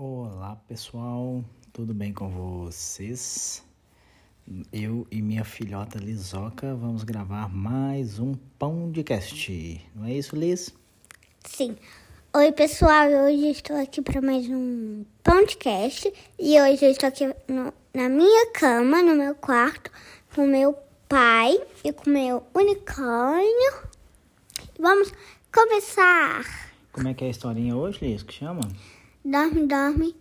Olá pessoal, tudo bem com vocês? Eu e minha filhota Lizoca vamos gravar mais um pão de cast. Não é isso, Liz? Sim. Oi pessoal, hoje estou aqui para mais um podcast e hoje eu estou aqui no, na minha cama, no meu quarto, com meu pai e com meu unicórnio. Vamos começar. Como é que é a historinha hoje, Liz? Que chama? Dorme, dorme.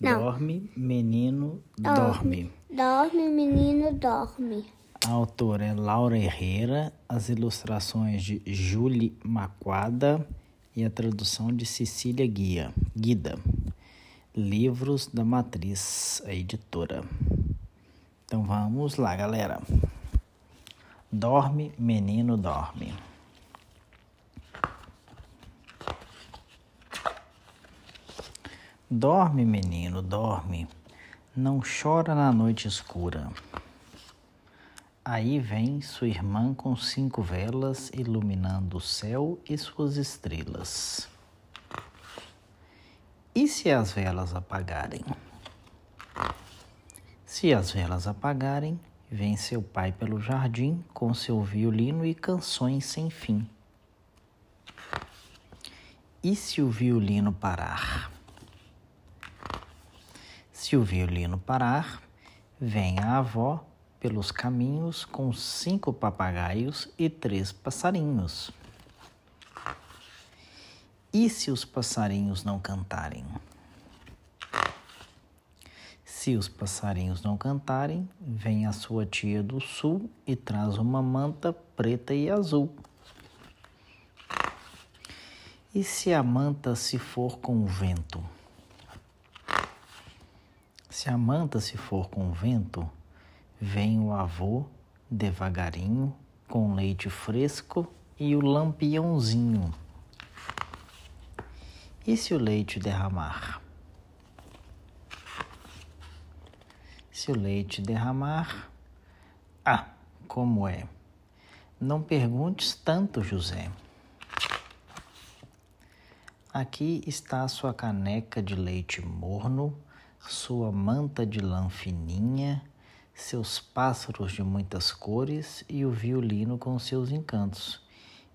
Não. Dorme, menino, dorme. Dorme, menino, dorme. A autora é Laura Herrera, as ilustrações de Julie Maquada e a tradução de Cecília Guia, Guida. Livros da Matriz, a editora. Então vamos lá, galera. Dorme, menino, dorme. Dorme, menino, dorme. Não chora na noite escura. Aí vem sua irmã com cinco velas iluminando o céu e suas estrelas. E se as velas apagarem? Se as velas apagarem, vem seu pai pelo jardim com seu violino e canções sem fim. E se o violino parar? Se o violino parar, vem a avó pelos caminhos com cinco papagaios e três passarinhos. E se os passarinhos não cantarem? Se os passarinhos não cantarem, vem a sua tia do sul e traz uma manta preta e azul. E se a manta se for com o vento? Se a manta se for com vento, vem o avô devagarinho, com leite fresco e o lampiãozinho. E se o leite derramar? Se o leite derramar, ah, como é? Não perguntes tanto, José. Aqui está a sua caneca de leite morno sua manta de lã fininha, seus pássaros de muitas cores e o violino com seus encantos.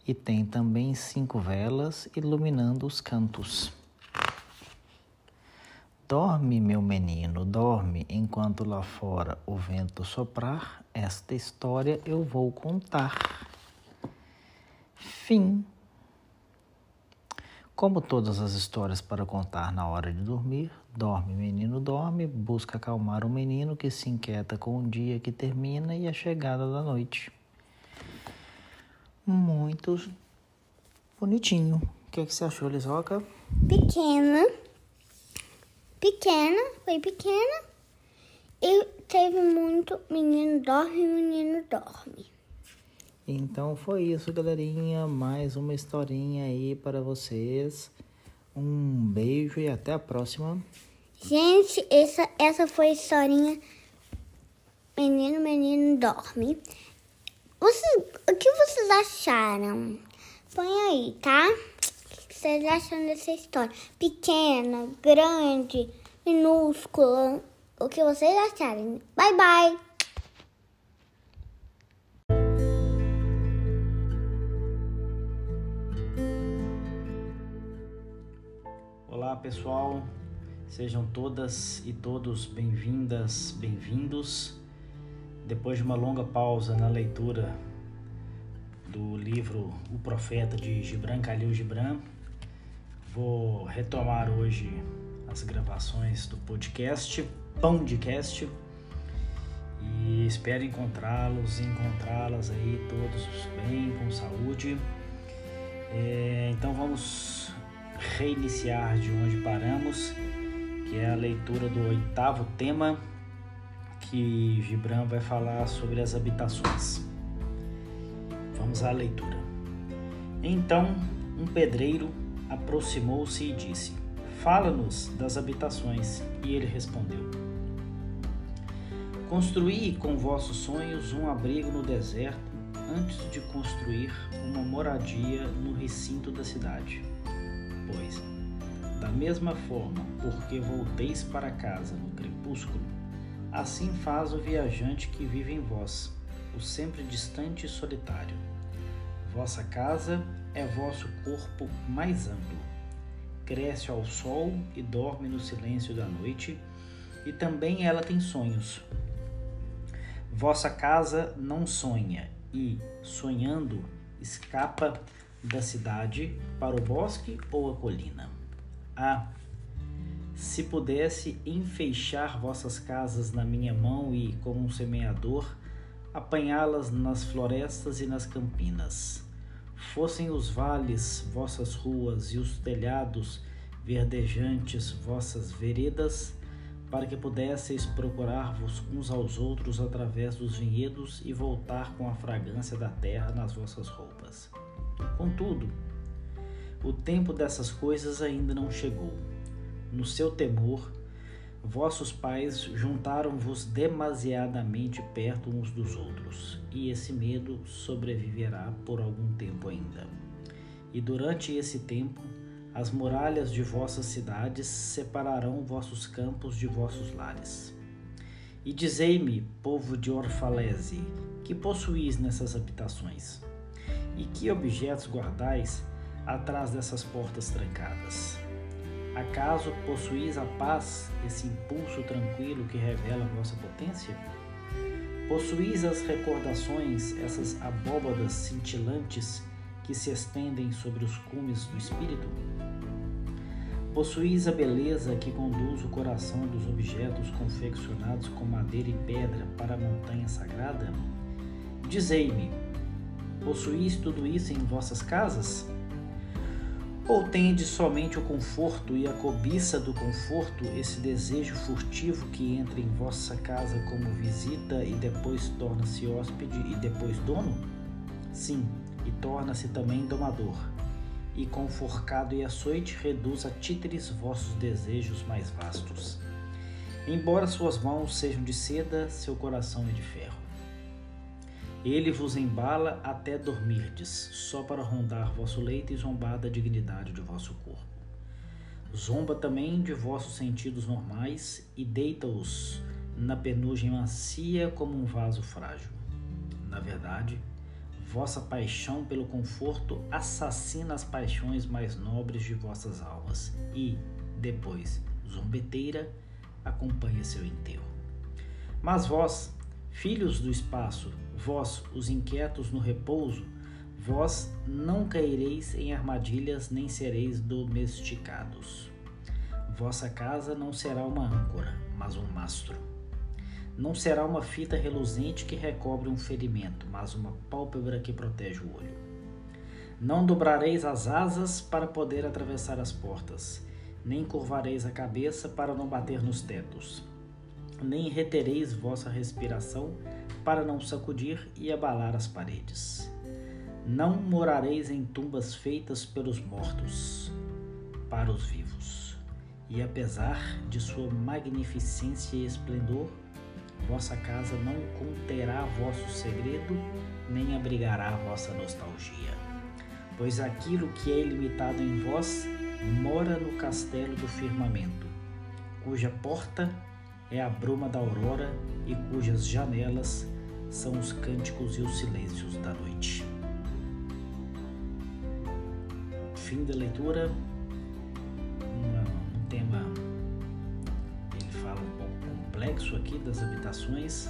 E tem também cinco velas iluminando os cantos. Dorme, meu menino, dorme, enquanto lá fora o vento soprar, esta história eu vou contar. Fim. Como todas as histórias para contar na hora de dormir, dorme, menino, dorme, busca acalmar o menino que se inquieta com o dia que termina e a chegada da noite. Muito bonitinho. O que, é que você achou, Lisoca? Pequena. Pequena, foi pequena. E teve muito menino dorme, menino dorme. Então foi isso, galerinha. Mais uma historinha aí para vocês. Um beijo e até a próxima. Gente, essa, essa foi a historinha Menino, Menino Dorme. Vocês, o que vocês acharam? Põe aí, tá? O que vocês acham dessa história? Pequena, grande, minúscula. O que vocês acharem? Bye, bye! Olá pessoal, sejam todas e todos bem-vindas, bem-vindos. Depois de uma longa pausa na leitura do livro O Profeta de Gibran Khalil Gibran, vou retomar hoje as gravações do podcast Pão de Cast e espero encontrá-los e encontrá-las aí todos bem, com saúde. É, então vamos reiniciar de onde paramos, que é a leitura do oitavo tema, que Gibran vai falar sobre as habitações. Vamos à leitura. Então, um pedreiro aproximou-se e disse: Fala-nos das habitações. E ele respondeu: Construí com vossos sonhos um abrigo no deserto antes de construir uma moradia no recinto da cidade pois, da Da mesma forma, porque volteis para casa no crepúsculo, assim faz o viajante que vive em vós, o sempre distante e solitário. Vossa casa é vosso corpo mais amplo. Cresce ao sol e dorme no silêncio da noite, e também ela tem sonhos. Vossa casa não sonha, e, sonhando, escapa da cidade para o bosque ou a colina. Ah, se pudesse enfeixar vossas casas na minha mão e, como um semeador, apanhá-las nas florestas e nas campinas. Fossem os vales vossas ruas e os telhados verdejantes vossas veredas, para que pudesseis procurar-vos uns aos outros através dos vinhedos e voltar com a fragrância da terra nas vossas roupas. Contudo, o tempo dessas coisas ainda não chegou. No seu temor, vossos pais juntaram-vos demasiadamente perto uns dos outros, e esse medo sobreviverá por algum tempo ainda. E durante esse tempo, as muralhas de vossas cidades separarão vossos campos de vossos lares. E dizei-me, povo de Orfalese, que possuís nessas habitações? E que objetos guardais atrás dessas portas trancadas? Acaso possuís a paz, esse impulso tranquilo que revela vossa potência? Possuís as recordações, essas abóbadas cintilantes que se estendem sobre os cumes do espírito? Possuís a beleza que conduz o coração dos objetos confeccionados com madeira e pedra para a montanha sagrada? Dizei-me, possuís tudo isso em vossas casas? Ou tendes somente o conforto e a cobiça do conforto, esse desejo furtivo que entra em vossa casa como visita e depois torna-se hóspede e depois dono? Sim, e torna-se também domador. E com forcado e açoite reduz a títeres vossos desejos mais vastos. Embora suas mãos sejam de seda, seu coração é de ferro. Ele vos embala até dormirdes, só para rondar vosso leito e zombar da dignidade de vosso corpo. Zomba também de vossos sentidos normais e deita-os na penugem macia como um vaso frágil. Na verdade, vossa paixão pelo conforto assassina as paixões mais nobres de vossas almas e, depois, zombeteira, acompanha seu enterro. Mas vós, filhos do espaço, Vós, os inquietos no repouso, vós não caireis em armadilhas nem sereis domesticados. Vossa casa não será uma âncora, mas um mastro. Não será uma fita reluzente que recobre um ferimento, mas uma pálpebra que protege o olho. Não dobrareis as asas para poder atravessar as portas, nem curvareis a cabeça para não bater nos tetos, nem retereis vossa respiração para não sacudir e abalar as paredes. Não morareis em tumbas feitas pelos mortos, para os vivos. E apesar de sua magnificência e esplendor, vossa casa não conterá vosso segredo, nem abrigará vossa nostalgia. Pois aquilo que é ilimitado em vós mora no castelo do firmamento, cuja porta é a bruma da aurora e cujas janelas são os cânticos e os silêncios da noite. Fim da leitura. Um, tema, ele fala um pouco complexo aqui das habitações,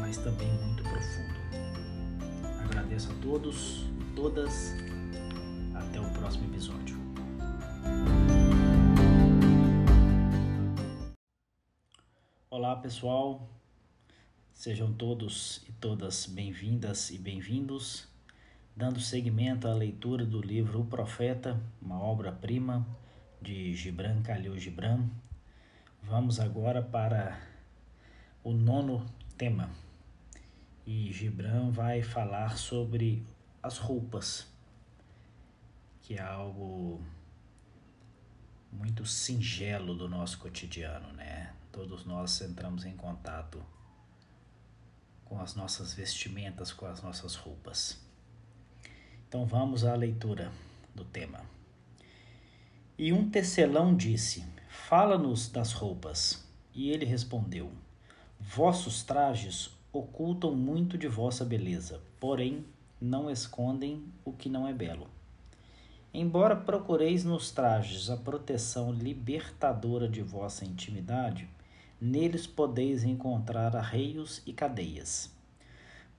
mas também muito profundo. Agradeço a todos todas. Até o próximo episódio. Olá pessoal, sejam todos e todas bem-vindas e bem-vindos, dando seguimento à leitura do livro O Profeta, uma obra-prima de Gibran Khalil Gibran. Vamos agora para o nono tema e Gibran vai falar sobre as roupas, que é algo muito singelo do nosso cotidiano, né? Todos nós entramos em contato com as nossas vestimentas, com as nossas roupas. Então vamos à leitura do tema. E um tecelão disse: Fala-nos das roupas. E ele respondeu: Vossos trajes ocultam muito de vossa beleza, porém não escondem o que não é belo. Embora procureis nos trajes a proteção libertadora de vossa intimidade, neles podeis encontrar arreios e cadeias.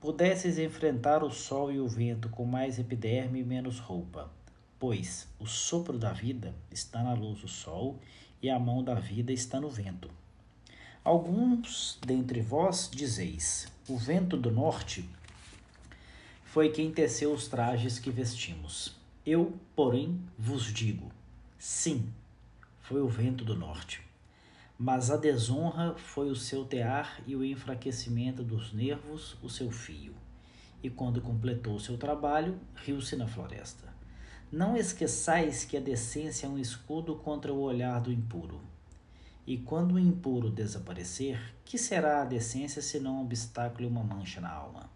Pudesses enfrentar o sol e o vento com mais epiderme e menos roupa, pois o sopro da vida está na luz do sol e a mão da vida está no vento. Alguns dentre vós dizeis: o vento do norte foi quem teceu os trajes que vestimos. Eu, porém, vos digo: sim, foi o vento do norte. Mas a desonra foi o seu tear e o enfraquecimento dos nervos o seu fio. E quando completou seu trabalho, riu-se na floresta. Não esqueçais que a decência é um escudo contra o olhar do impuro. E quando o impuro desaparecer, que será a decência senão um obstáculo e uma mancha na alma?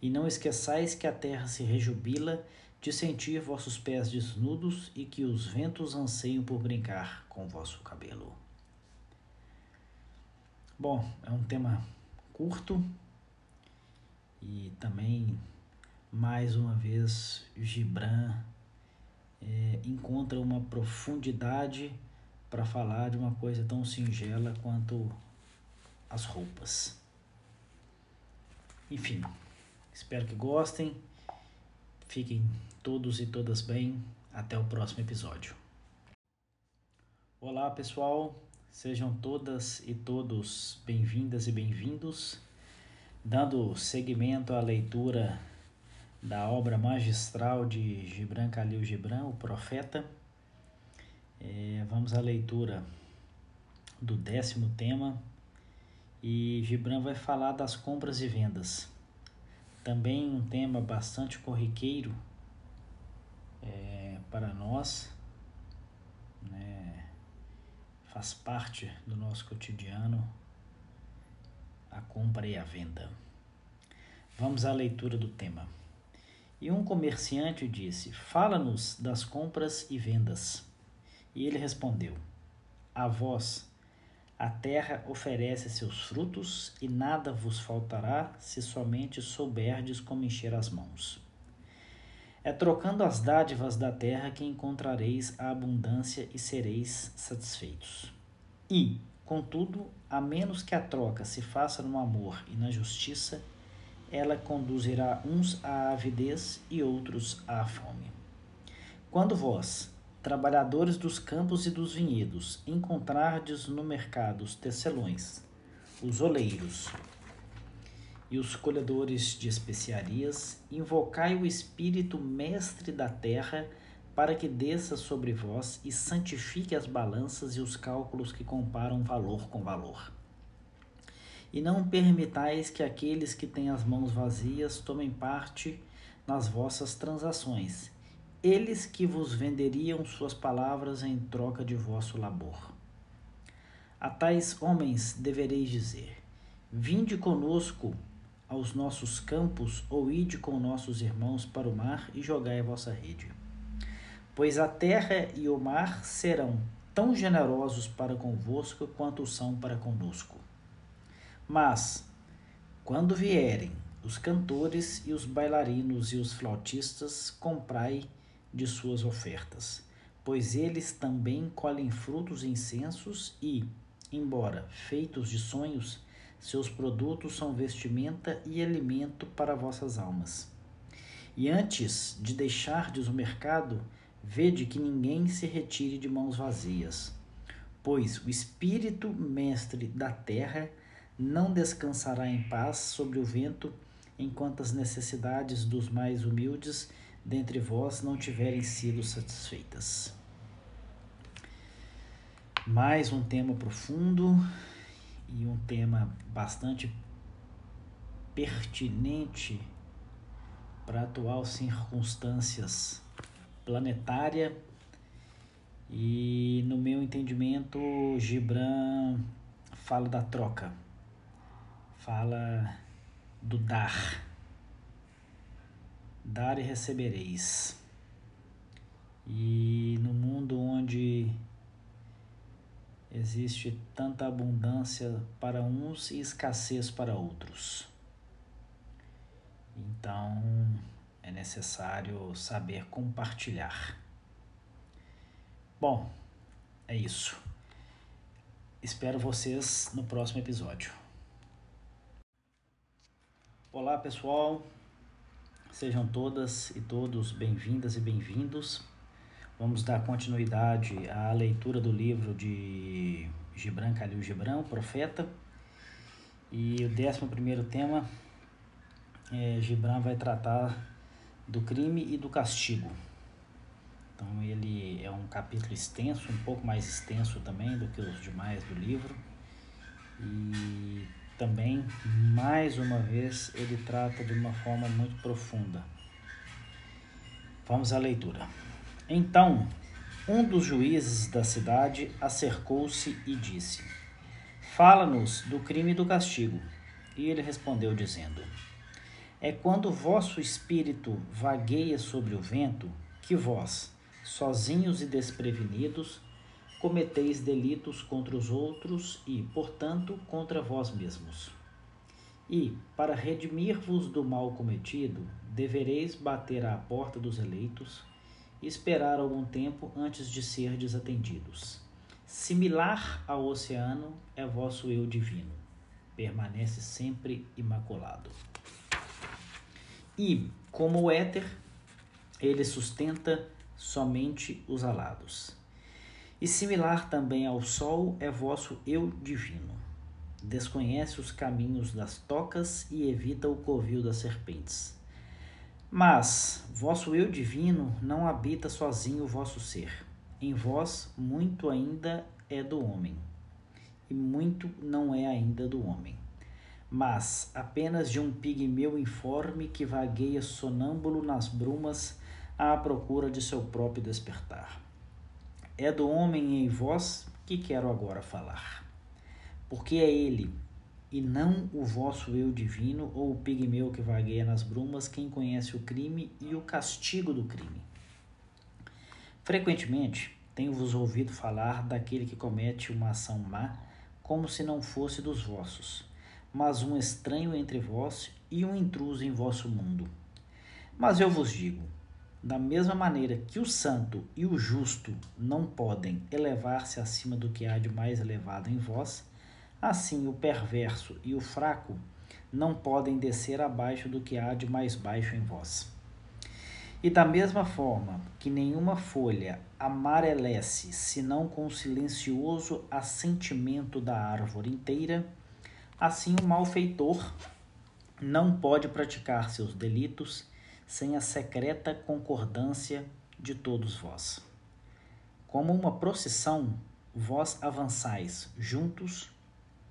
E não esqueçais que a terra se rejubila de sentir vossos pés desnudos e que os ventos anseiam por brincar com vosso cabelo. Bom, é um tema curto e também, mais uma vez, Gibran é, encontra uma profundidade para falar de uma coisa tão singela quanto as roupas. Enfim, espero que gostem. Fiquem todos e todas bem. Até o próximo episódio. Olá, pessoal. Sejam todas e todos bem-vindas e bem-vindos. Dando seguimento à leitura da obra magistral de Gibran Khalil Gibran, o Profeta. É, vamos à leitura do décimo tema e Gibran vai falar das compras e vendas. Também um tema bastante corriqueiro é, para nós, né? Faz parte do nosso cotidiano a compra e a venda. Vamos à leitura do tema. E um comerciante disse: Fala-nos das compras e vendas. E ele respondeu: A vós, a terra oferece seus frutos, e nada vos faltará se somente souberdes como encher as mãos. É trocando as dádivas da terra que encontrareis a abundância e sereis satisfeitos. E, contudo, a menos que a troca se faça no amor e na justiça, ela conduzirá uns à avidez e outros à fome. Quando vós, trabalhadores dos campos e dos vinhedos, encontrardes no mercado os tecelões, os oleiros e os colhedores de especiarias, invocai o Espírito mestre da terra para que desça sobre vós e santifique as balanças e os cálculos que comparam valor com valor e não permitais que aqueles que têm as mãos vazias tomem parte nas vossas transações, eles que vos venderiam suas palavras em troca de vosso labor. A tais homens devereis dizer: Vinde conosco aos nossos campos, ou ide com nossos irmãos para o mar e jogai a vossa rede. Pois a terra e o mar serão tão generosos para convosco quanto são para conosco. Mas, quando vierem os cantores e os bailarinos e os flautistas, comprai de suas ofertas, pois eles também colhem frutos e incensos e, embora feitos de sonhos, seus produtos são vestimenta e alimento para vossas almas. E antes de deixardes o mercado, vede que ninguém se retire de mãos vazias, pois o Espírito mestre da terra não descansará em paz sobre o vento, enquanto as necessidades dos mais humildes dentre vós não tiverem sido satisfeitas. Mais um tema profundo e um tema bastante pertinente para atual circunstâncias planetária e no meu entendimento Gibran fala da troca fala do dar. Dar e recebereis. E no mundo onde existe tanta abundância para uns e escassez para outros. Então é necessário saber compartilhar. Bom, é isso. Espero vocês no próximo episódio. Olá pessoal, sejam todas e todos bem-vindas e bem-vindos. Vamos dar continuidade à leitura do livro de Gibran Khalil Gibran, Profeta. E o décimo primeiro tema, é, Gibran vai tratar do crime e do castigo. Então ele é um capítulo extenso, um pouco mais extenso também do que os demais do livro. E também, mais uma vez, ele trata de uma forma muito profunda. Vamos à leitura. Então, um dos juízes da cidade acercou-se e disse: Fala-nos do crime e do castigo. E ele respondeu, dizendo: É quando vosso espírito vagueia sobre o vento que vós, sozinhos e desprevenidos, cometeis delitos contra os outros e, portanto, contra vós mesmos. E, para redimir-vos do mal cometido, devereis bater à porta dos eleitos esperar algum tempo antes de ser desatendidos. Similar ao oceano é vosso eu divino, permanece sempre imaculado. E, como o éter, ele sustenta somente os alados. E similar também ao sol é vosso eu divino. Desconhece os caminhos das tocas e evita o covil das serpentes. Mas vosso eu divino não habita sozinho o vosso ser. Em vós muito ainda é do homem, e muito não é ainda do homem, mas apenas de um pigmeu informe que vagueia sonâmbulo nas brumas à procura de seu próprio despertar. É do homem em vós que quero agora falar. Porque é ele, e não o vosso eu divino ou o pigmeu que vagueia nas brumas, quem conhece o crime e o castigo do crime. Frequentemente, tenho-vos ouvido falar daquele que comete uma ação má, como se não fosse dos vossos, mas um estranho entre vós e um intruso em vosso mundo. Mas eu vos digo, da mesma maneira que o santo e o justo não podem elevar-se acima do que há de mais elevado em vós, assim o perverso e o fraco não podem descer abaixo do que há de mais baixo em vós. E da mesma forma que nenhuma folha amarelece senão com o silencioso assentimento da árvore inteira, assim o malfeitor não pode praticar seus delitos sem a secreta concordância de todos vós. Como uma procissão, vós avançais juntos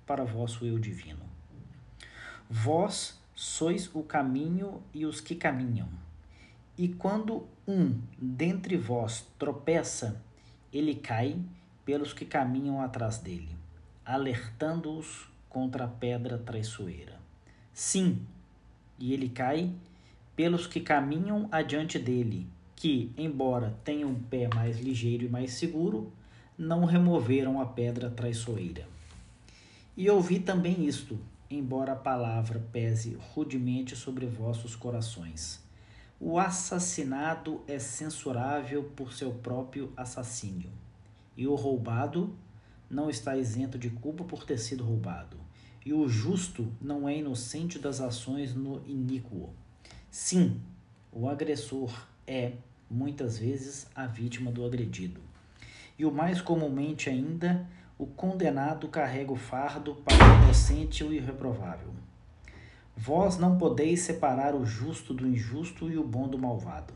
para vosso eu divino. Vós sois o caminho e os que caminham. E quando um dentre vós tropeça, ele cai pelos que caminham atrás dele, alertando-os contra a pedra traiçoeira. Sim, e ele cai pelos que caminham adiante dele, que, embora tenham um pé mais ligeiro e mais seguro, não removeram a pedra traiçoeira. E ouvi também isto, embora a palavra pese rudemente sobre vossos corações. O assassinado é censurável por seu próprio assassínio, e o roubado não está isento de culpa por ter sido roubado, e o justo não é inocente das ações no iníquo. Sim, o agressor é, muitas vezes, a vítima do agredido. E o mais comumente ainda, o condenado carrega o fardo para o inocente e o irreprovável. Vós não podeis separar o justo do injusto e o bom do malvado,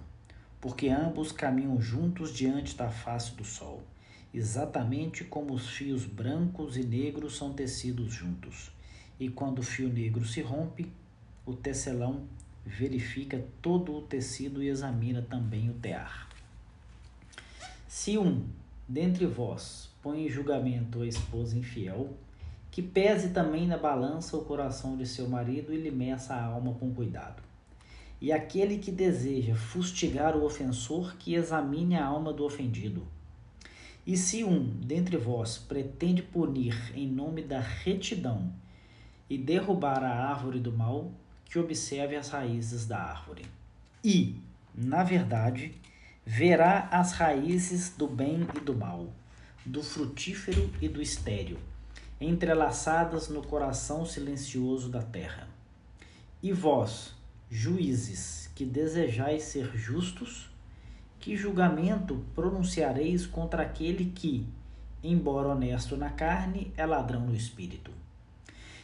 porque ambos caminham juntos diante da face do sol, exatamente como os fios brancos e negros são tecidos juntos. E quando o fio negro se rompe, o tecelão verifica todo o tecido e examina também o tear. Se um dentre vós põe em julgamento a esposa infiel, que pese também na balança o coração de seu marido e lhe meça a alma com cuidado. e aquele que deseja fustigar o ofensor, que examine a alma do ofendido. E se um dentre vós pretende punir em nome da retidão e derrubar a árvore do mal, que observe as raízes da árvore. E, na verdade, verá as raízes do bem e do mal, do frutífero e do estéril, entrelaçadas no coração silencioso da terra. E vós, juízes, que desejais ser justos, que julgamento pronunciareis contra aquele que, embora honesto na carne, é ladrão no espírito?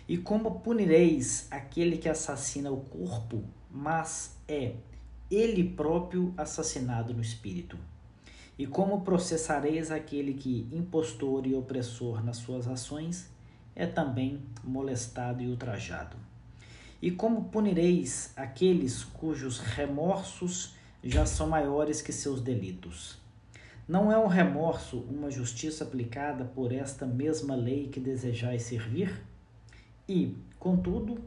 E como punireis aquele que assassina o corpo, mas é ele próprio assassinado no espírito? E como processareis aquele que, impostor e opressor nas suas ações, é também molestado e ultrajado? E como punireis aqueles cujos remorsos já são maiores que seus delitos? Não é o remorso uma justiça aplicada por esta mesma lei que desejais servir? E, contudo,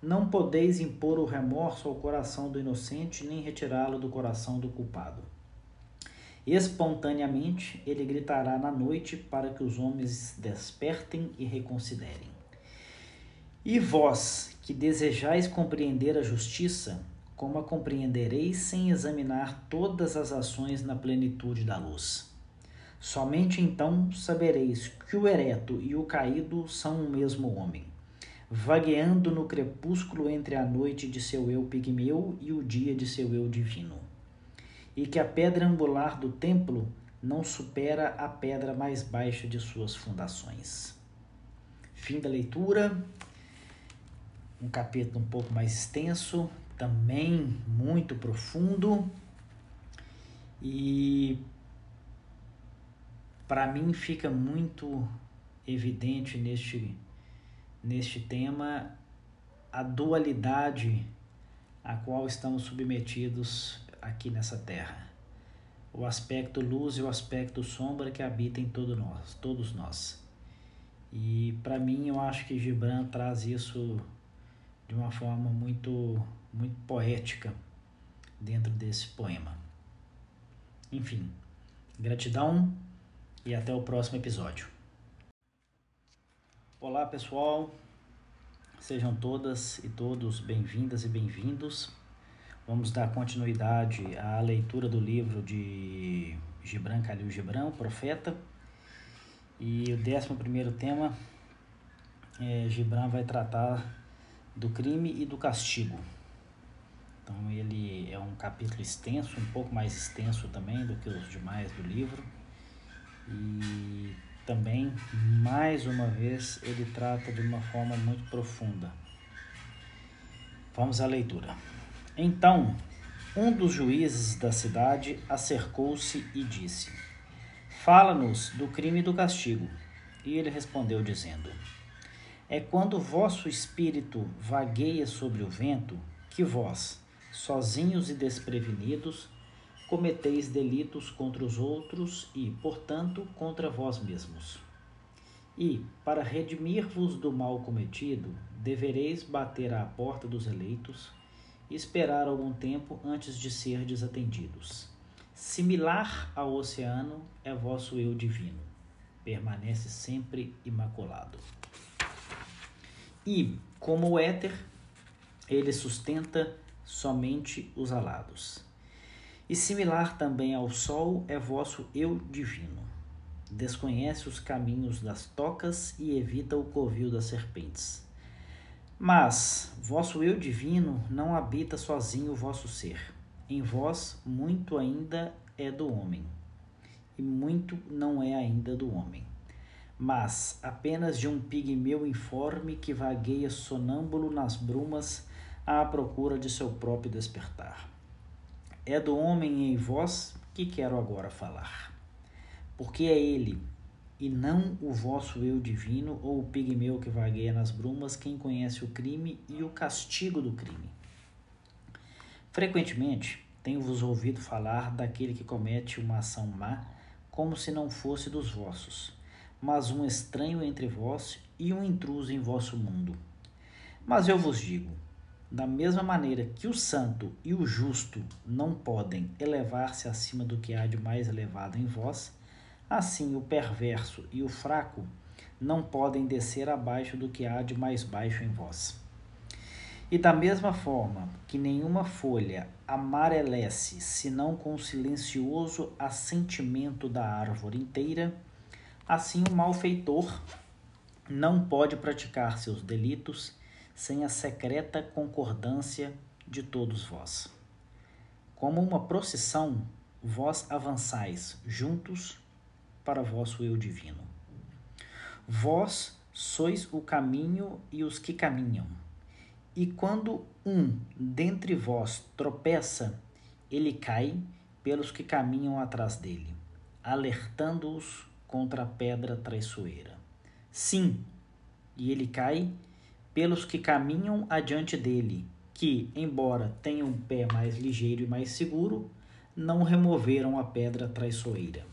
não podeis impor o remorso ao coração do inocente, nem retirá-lo do coração do culpado. Espontaneamente ele gritará na noite para que os homens despertem e reconsiderem. E vós, que desejais compreender a justiça, como a compreendereis sem examinar todas as ações na plenitude da luz? Somente então sabereis que o ereto e o caído são o mesmo homem, vagueando no crepúsculo entre a noite de seu eu pigmeu e o dia de seu eu divino, e que a pedra angular do templo não supera a pedra mais baixa de suas fundações. Fim da leitura um capítulo um pouco mais extenso, também muito profundo. E para mim fica muito evidente neste, neste tema a dualidade a qual estamos submetidos aqui nessa terra. O aspecto luz e o aspecto sombra que habita em todo nós, todos nós. E para mim eu acho que Gibran traz isso de uma forma muito, muito poética dentro desse poema. Enfim, gratidão e até o próximo episódio. Olá pessoal, sejam todas e todos bem-vindas e bem-vindos. Vamos dar continuidade à leitura do livro de Gibran Khalil Gibran, o Profeta. E o décimo primeiro tema, é, Gibran vai tratar do crime e do castigo. Então ele é um capítulo extenso, um pouco mais extenso também do que os demais do livro. E também, mais uma vez, ele trata de uma forma muito profunda. Vamos à leitura. Então, um dos juízes da cidade acercou-se e disse: Fala-nos do crime e do castigo. E ele respondeu, dizendo: é quando vosso espírito vagueia sobre o vento que vós, sozinhos e desprevenidos, cometeis delitos contra os outros e, portanto, contra vós mesmos. E, para redimir-vos do mal cometido, devereis bater à porta dos eleitos e esperar algum tempo antes de ser desatendidos. Similar ao oceano é vosso eu divino, permanece sempre imaculado. E, como o éter, ele sustenta somente os alados. E similar também ao sol é vosso eu divino. Desconhece os caminhos das tocas e evita o covil das serpentes. Mas vosso eu divino não habita sozinho o vosso ser. Em vós muito ainda é do homem, e muito não é ainda do homem mas apenas de um pigmeu informe que vagueia sonâmbulo nas brumas à procura de seu próprio despertar. É do homem em vós que quero agora falar, porque é ele, e não o vosso eu divino ou o pigmeu que vagueia nas brumas, quem conhece o crime e o castigo do crime. Frequentemente tenho-vos ouvido falar daquele que comete uma ação má, como se não fosse dos vossos mas um estranho entre vós e um intruso em vosso mundo. Mas eu vos digo: Da mesma maneira que o santo e o justo não podem elevar-se acima do que há de mais elevado em vós, assim o perverso e o fraco não podem descer abaixo do que há de mais baixo em vós. E da mesma forma que nenhuma folha amarelece senão com o silencioso assentimento da árvore inteira, assim o malfeitor não pode praticar seus delitos sem a secreta concordância de todos vós. Como uma procissão, vós avançais juntos para vosso eu divino. Vós sois o caminho e os que caminham. E quando um dentre vós tropeça, ele cai pelos que caminham atrás dele, alertando-os contra a pedra traiçoeira. Sim, e ele cai pelos que caminham adiante dele, que, embora tenham um pé mais ligeiro e mais seguro, não removeram a pedra traiçoeira.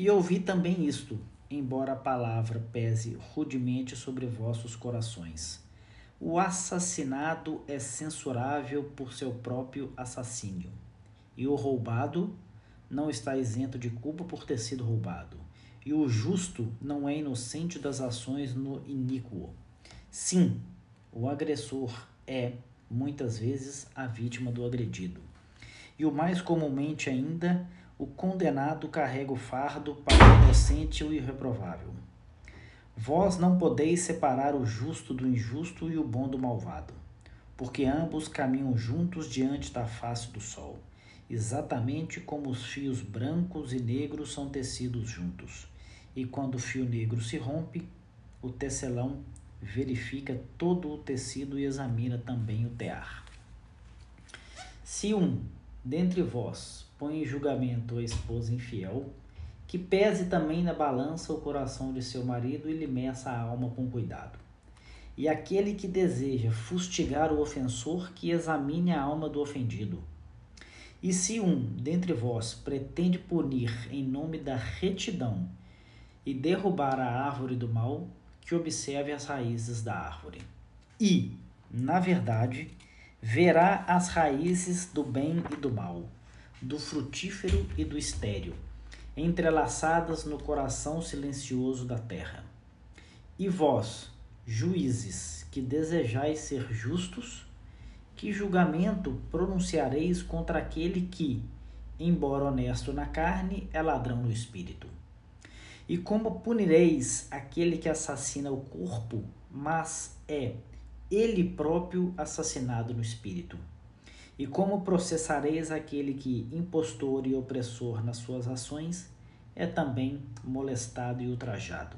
E ouvi também isto, embora a palavra pese rudemente sobre vossos corações. O assassinado é censurável por seu próprio assassínio, e o roubado não está isento de culpa por ter sido roubado, e o justo não é inocente das ações no iníquo. Sim, o agressor é, muitas vezes, a vítima do agredido. E o mais comumente ainda, o condenado carrega o fardo para o inocente e o irreprovável. Vós não podeis separar o justo do injusto e o bom do malvado, porque ambos caminham juntos diante da face do sol, exatamente como os fios brancos e negros são tecidos juntos. E quando o fio negro se rompe, o tecelão verifica todo o tecido e examina também o tear. Se um dentre vós põe em julgamento a esposa infiel, que pese também na balança o coração de seu marido e lhe meça a alma com cuidado. E aquele que deseja fustigar o ofensor, que examine a alma do ofendido. E se um dentre vós pretende punir em nome da retidão e derrubar a árvore do mal, que observe as raízes da árvore. E, na verdade, verá as raízes do bem e do mal, do frutífero e do estéril, entrelaçadas no coração silencioso da terra. E vós, juízes, que desejais ser justos, que julgamento pronunciareis contra aquele que, embora honesto na carne, é ladrão no espírito? E como punireis aquele que assassina o corpo, mas é ele próprio assassinado no espírito? E como processareis aquele que, impostor e opressor nas suas ações, é também molestado e ultrajado?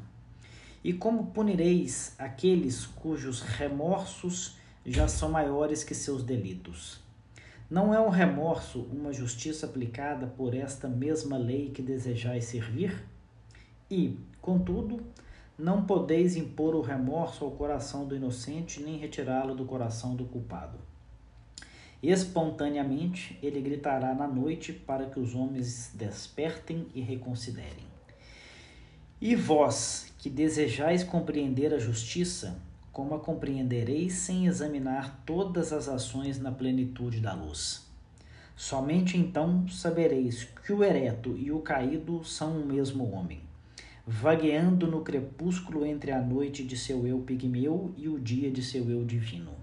E como punireis aqueles cujos remorsos já são maiores que seus delitos? Não é o remorso uma justiça aplicada por esta mesma lei que desejais servir? E, contudo, não podeis impor o remorso ao coração do inocente, nem retirá-lo do coração do culpado. Espontaneamente ele gritará na noite para que os homens despertem e reconsiderem. E vós, que desejais compreender a justiça, como a compreendereis sem examinar todas as ações na plenitude da luz? Somente então sabereis que o ereto e o caído são o mesmo homem vagueando no crepúsculo entre a noite de seu eu pigmeu e o dia de seu eu divino.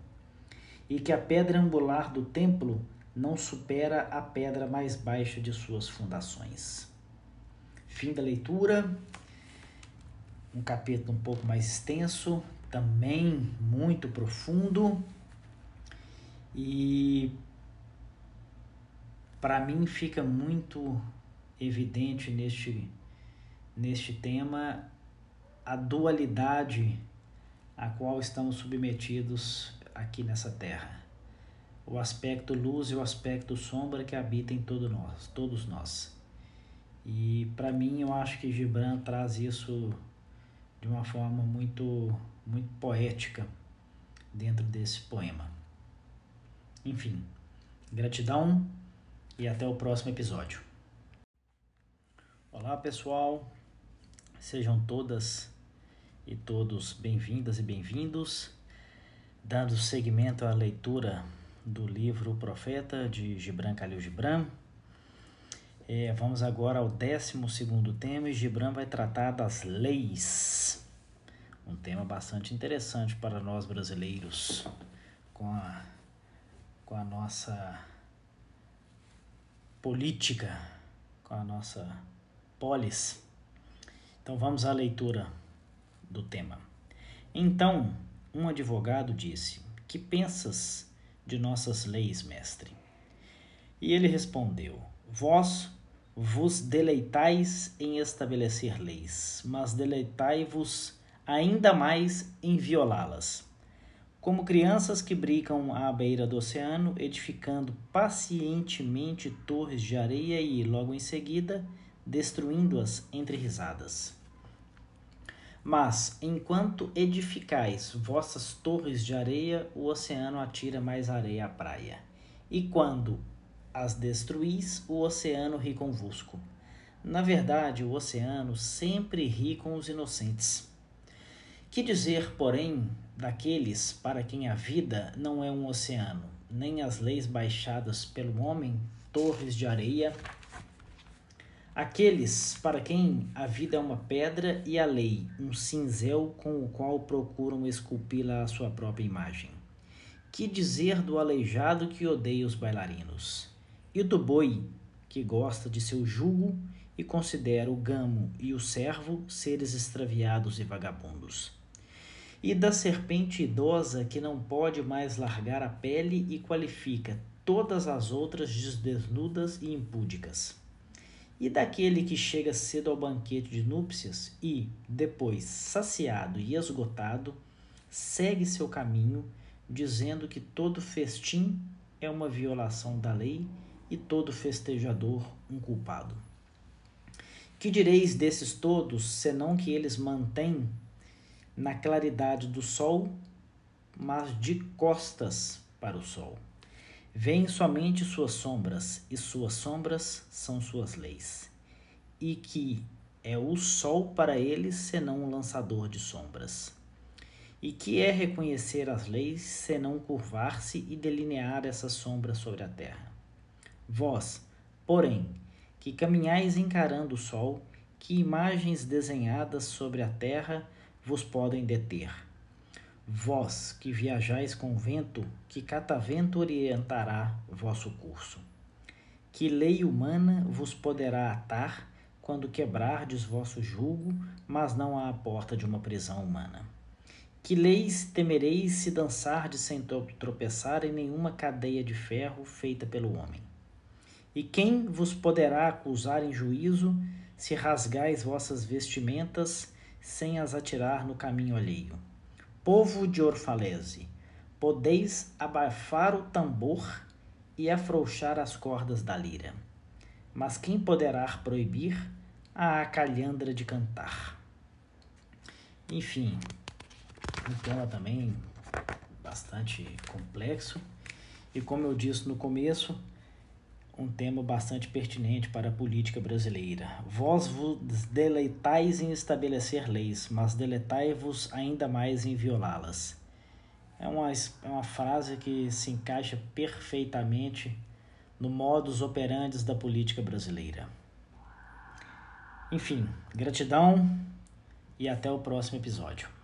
E que a pedra angular do templo não supera a pedra mais baixa de suas fundações. Fim da leitura. Um capítulo um pouco mais extenso, também muito profundo. E para mim fica muito evidente neste neste tema a dualidade a qual estamos submetidos aqui nessa terra. O aspecto luz e o aspecto sombra que habita em todo nós, todos nós. E para mim eu acho que Gibran traz isso de uma forma muito muito poética dentro desse poema. Enfim, gratidão e até o próximo episódio. Olá, pessoal. Sejam todas e todos bem-vindas e bem-vindos. Dando seguimento à leitura do livro Profeta de Gibran Khalil Gibran, é, vamos agora ao 12 tema e Gibran vai tratar das leis. Um tema bastante interessante para nós brasileiros, com a, com a nossa política, com a nossa polis. Então vamos à leitura do tema. Então, um advogado disse: Que pensas de nossas leis, mestre? E ele respondeu: Vós vos deleitais em estabelecer leis, mas deleitai-vos ainda mais em violá-las. Como crianças que brincam à beira do oceano, edificando pacientemente torres de areia e, logo em seguida, destruindo-as entre risadas. Mas, enquanto edificais vossas torres de areia, o oceano atira mais areia à praia. E quando as destruís, o oceano ri convosco. Na verdade, o oceano sempre ri com os inocentes. Que dizer, porém, daqueles para quem a vida não é um oceano, nem as leis baixadas pelo homem, torres de areia, Aqueles para quem a vida é uma pedra e a lei um cinzel com o qual procuram esculpi-la à sua própria imagem. Que dizer do aleijado que odeia os bailarinos? E do boi que gosta de seu jugo e considera o gamo e o servo seres extraviados e vagabundos? E da serpente idosa que não pode mais largar a pele e qualifica todas as outras desnudas e impúdicas? E daquele que chega cedo ao banquete de núpcias e, depois, saciado e esgotado, segue seu caminho, dizendo que todo festim é uma violação da lei e todo festejador um culpado. Que direis desses todos, senão que eles mantêm na claridade do sol, mas de costas para o sol? Vêm somente suas sombras, e suas sombras são suas leis. E que é o sol para eles, senão um lançador de sombras. E que é reconhecer as leis, senão curvar-se e delinear essa sombra sobre a terra. Vós, porém, que caminhais encarando o sol, que imagens desenhadas sobre a terra vos podem deter? Vós que viajais com vento, que catavento orientará vosso curso. Que lei humana vos poderá atar quando quebrardes vosso jugo, mas não à porta de uma prisão humana? Que leis temereis se dançardes sem tropeçar em nenhuma cadeia de ferro feita pelo homem? E quem vos poderá acusar em juízo se rasgais vossas vestimentas sem as atirar no caminho alheio? Povo de Orfalese, podeis abafar o tambor e afrouxar as cordas da lira. Mas quem poderá proibir a acalhandra de cantar? Enfim, um tema também bastante complexo e, como eu disse no começo, um tema bastante pertinente para a política brasileira. Vós vos deleitais em estabelecer leis, mas deletai-vos ainda mais em violá-las. É uma, é uma frase que se encaixa perfeitamente no modus operandi da política brasileira. Enfim, gratidão e até o próximo episódio.